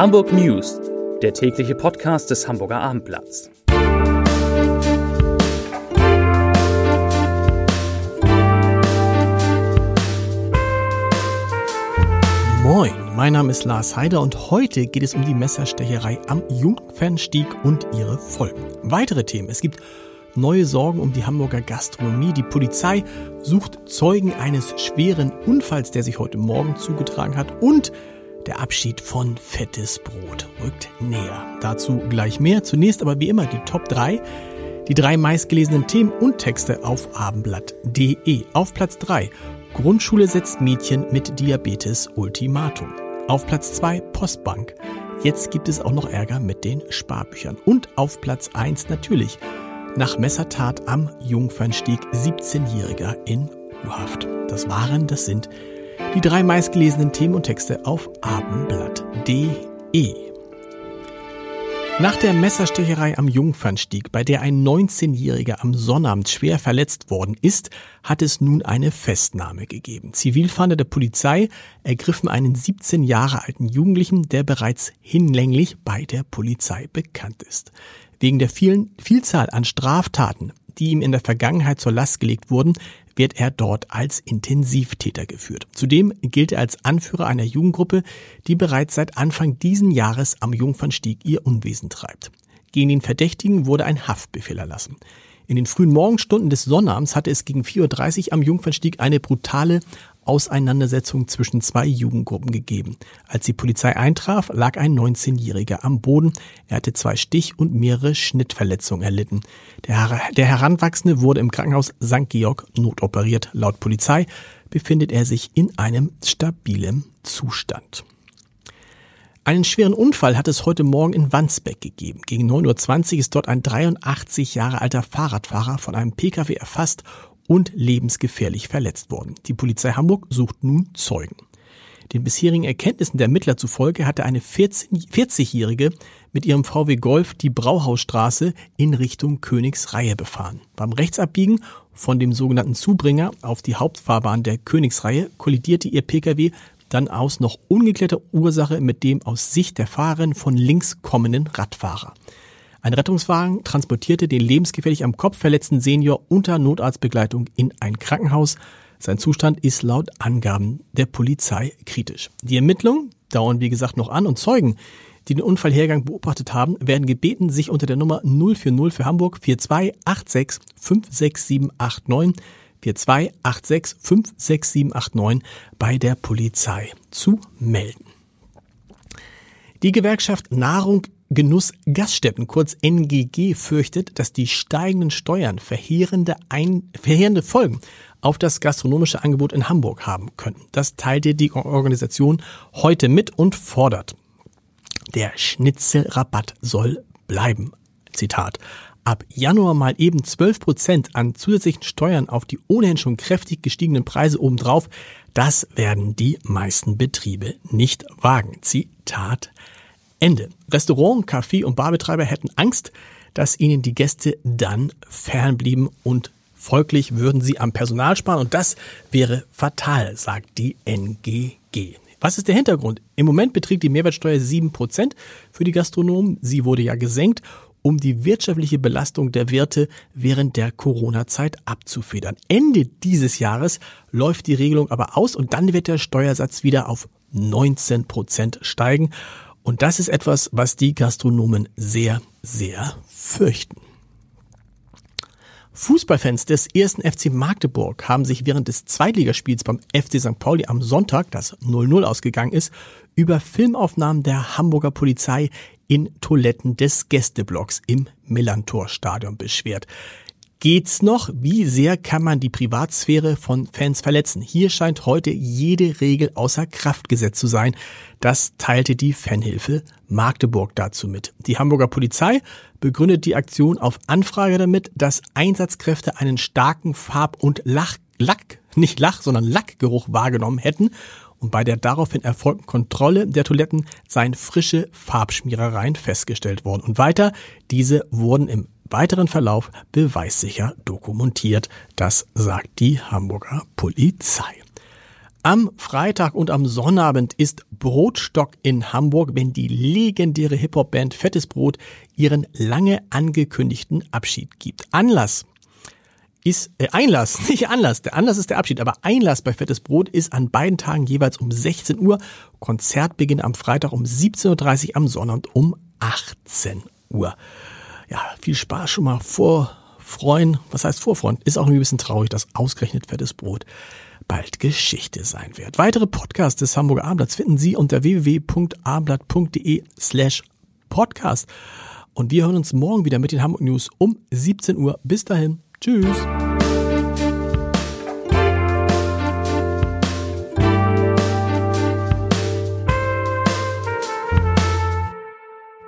Hamburg News, der tägliche Podcast des Hamburger Abendblatts. Moin, mein Name ist Lars Heider und heute geht es um die Messerstecherei am Jungfernstieg und ihre Folgen. Weitere Themen. Es gibt neue Sorgen um die Hamburger Gastronomie. Die Polizei sucht Zeugen eines schweren Unfalls, der sich heute Morgen zugetragen hat. Und der Abschied von fettes Brot rückt näher. Dazu gleich mehr. Zunächst aber wie immer die Top 3. Die drei meistgelesenen Themen und Texte auf abendblatt.de. Auf Platz 3. Grundschule setzt Mädchen mit Diabetes Ultimatum. Auf Platz 2 Postbank. Jetzt gibt es auch noch Ärger mit den Sparbüchern. Und auf Platz 1 natürlich nach Messertat am Jungfernstieg 17-Jähriger in U-Haft. Das waren, das sind die drei meistgelesenen Themen und Texte auf abendblatt.de. Nach der Messerstecherei am Jungfernstieg, bei der ein 19-Jähriger am Sonnabend schwer verletzt worden ist, hat es nun eine Festnahme gegeben. Zivilfahnder der Polizei ergriffen einen 17 Jahre alten Jugendlichen, der bereits hinlänglich bei der Polizei bekannt ist. Wegen der vielen Vielzahl an Straftaten, die ihm in der Vergangenheit zur Last gelegt wurden, wird er dort als Intensivtäter geführt. Zudem gilt er als Anführer einer Jugendgruppe, die bereits seit Anfang diesen Jahres am Jungfernstieg ihr Unwesen treibt. Gegen den Verdächtigen wurde ein Haftbefehl erlassen. In den frühen Morgenstunden des Sonnabends hatte es gegen 4.30 Uhr am Jungfernstieg eine brutale Auseinandersetzung zwischen zwei Jugendgruppen gegeben. Als die Polizei eintraf, lag ein 19-Jähriger am Boden. Er hatte zwei Stich- und mehrere Schnittverletzungen erlitten. Der, der Heranwachsende wurde im Krankenhaus St. Georg notoperiert. Laut Polizei befindet er sich in einem stabilen Zustand. Einen schweren Unfall hat es heute Morgen in Wandsbeck gegeben. Gegen 9.20 Uhr ist dort ein 83 Jahre alter Fahrradfahrer von einem Pkw erfasst und lebensgefährlich verletzt worden. Die Polizei Hamburg sucht nun Zeugen. Den bisherigen Erkenntnissen der Ermittler zufolge hatte eine 40-Jährige mit ihrem VW Golf die Brauhausstraße in Richtung Königsreihe befahren. Beim Rechtsabbiegen von dem sogenannten Zubringer auf die Hauptfahrbahn der Königsreihe kollidierte ihr Pkw dann aus noch ungeklärter Ursache mit dem aus Sicht der Fahrerin von links kommenden Radfahrer. Ein Rettungswagen transportierte den lebensgefährlich am Kopf verletzten Senior unter Notarztbegleitung in ein Krankenhaus. Sein Zustand ist laut Angaben der Polizei kritisch. Die Ermittlungen dauern wie gesagt noch an und Zeugen, die den Unfallhergang beobachtet haben, werden gebeten, sich unter der Nummer 040 für Hamburg 4286 56789 4286 56789 bei der Polizei zu melden. Die Gewerkschaft Nahrung Genuss Gaststätten, kurz NGG, fürchtet, dass die steigenden Steuern verheerende, ein, verheerende Folgen auf das gastronomische Angebot in Hamburg haben könnten. Das teilte die Organisation heute mit und fordert. Der Schnitzelrabatt soll bleiben. Zitat. Ab Januar mal eben 12 Prozent an zusätzlichen Steuern auf die ohnehin schon kräftig gestiegenen Preise obendrauf. Das werden die meisten Betriebe nicht wagen. Zitat Ende. Restaurant, Café und Barbetreiber hätten Angst, dass ihnen die Gäste dann fernblieben und folglich würden sie am Personal sparen und das wäre fatal, sagt die NGG. Was ist der Hintergrund? Im Moment beträgt die Mehrwertsteuer 7% für die Gastronomen. Sie wurde ja gesenkt, um die wirtschaftliche Belastung der Wirte während der Corona-Zeit abzufedern. Ende dieses Jahres läuft die Regelung aber aus und dann wird der Steuersatz wieder auf 19% steigen. Und das ist etwas, was die Gastronomen sehr, sehr fürchten. Fußballfans des ersten FC Magdeburg haben sich während des Zweitligaspiels beim FC St. Pauli am Sonntag, das 0-0 ausgegangen ist, über Filmaufnahmen der Hamburger Polizei in Toiletten des Gästeblocks im Millantor-Stadion beschwert. Geht's noch? Wie sehr kann man die Privatsphäre von Fans verletzen? Hier scheint heute jede Regel außer Kraft gesetzt zu sein. Das teilte die Fanhilfe Magdeburg dazu mit. Die Hamburger Polizei begründet die Aktion auf Anfrage damit, dass Einsatzkräfte einen starken Farb- und Lach, Lack, nicht Lach, sondern Lackgeruch wahrgenommen hätten und bei der daraufhin erfolgten Kontrolle der Toiletten seien frische Farbschmierereien festgestellt worden. Und weiter, diese wurden im weiteren Verlauf beweissicher dokumentiert. Das sagt die Hamburger Polizei. Am Freitag und am Sonnabend ist Brotstock in Hamburg, wenn die legendäre Hip-Hop-Band Fettes Brot ihren lange angekündigten Abschied gibt. Anlass ist äh, Einlass, nicht Anlass. Der Anlass ist der Abschied, aber Einlass bei Fettes Brot ist an beiden Tagen jeweils um 16 Uhr. Konzertbeginn am Freitag um 17.30 Uhr, am Sonnabend um 18 Uhr. Ja, viel Spaß schon mal vorfreuen. Was heißt vorfreuen? Ist auch ein bisschen traurig, dass ausgerechnet Fettes Brot bald Geschichte sein wird. Weitere Podcasts des Hamburger Abendblatts finden Sie unter www.abendblatt.de slash podcast. Und wir hören uns morgen wieder mit den Hamburg News um 17 Uhr. Bis dahin. Tschüss.